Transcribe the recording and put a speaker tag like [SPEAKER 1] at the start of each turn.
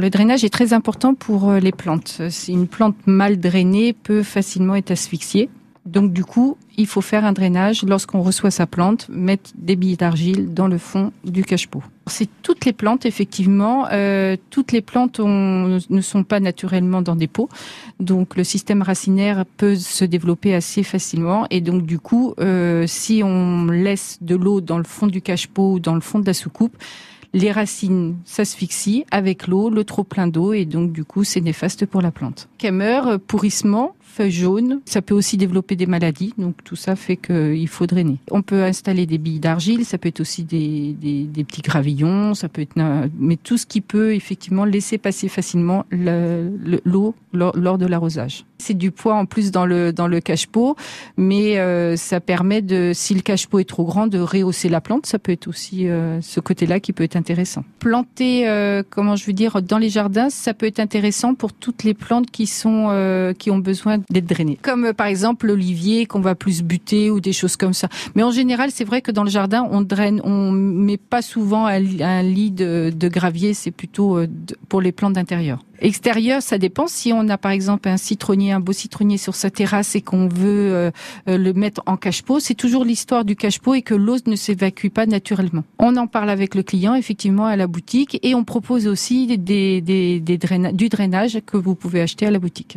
[SPEAKER 1] Le drainage est très important pour les plantes. Une plante mal drainée peut facilement être asphyxiée. Donc du coup, il faut faire un drainage lorsqu'on reçoit sa plante, mettre des billes d'argile dans le fond du cache-pot. C'est toutes les plantes, effectivement. Euh, toutes les plantes ne sont pas naturellement dans des pots, donc le système racinaire peut se développer assez facilement. Et donc du coup, euh, si on laisse de l'eau dans le fond du cache-pot ou dans le fond de la soucoupe, les racines s'asphyxient avec l'eau, le trop plein d'eau, et donc du coup c'est néfaste pour la plante. Pourrissement, feuilles jaunes. Ça peut aussi développer des maladies, donc tout ça fait qu'il faut drainer. On peut installer des billes d'argile, ça peut être aussi des, des, petits gravillons, ça peut être, mais tout ce qui peut effectivement laisser passer facilement l'eau lors, de l'arrosage. C'est du poids en plus dans le dans le cache-pot, mais euh, ça permet de, si le cache-pot est trop grand, de rehausser la plante. Ça peut être aussi euh, ce côté-là qui peut être intéressant. Planter, euh, comment je veux dire, dans les jardins, ça peut être intéressant pour toutes les plantes qui sont qui ont besoin d'être drainées. Comme euh, par exemple l'olivier qu'on va plus buter ou des choses comme ça. Mais en général, c'est vrai que dans le jardin, on draine, on met pas souvent un, lit de, gravier, c'est plutôt euh, pour les plantes d'intérieur. Extérieur, ça dépend. Si on a par exemple un citronnier, un beau citronnier sur sa terrasse et qu'on veut euh, le mettre en cache-pot, c'est toujours l'histoire du cache-pot et que l'eau ne s'évacue pas naturellement. On en parle avec le client effectivement à la boutique et on propose aussi des, des, du drainage que vous pouvez acheter à la boutique.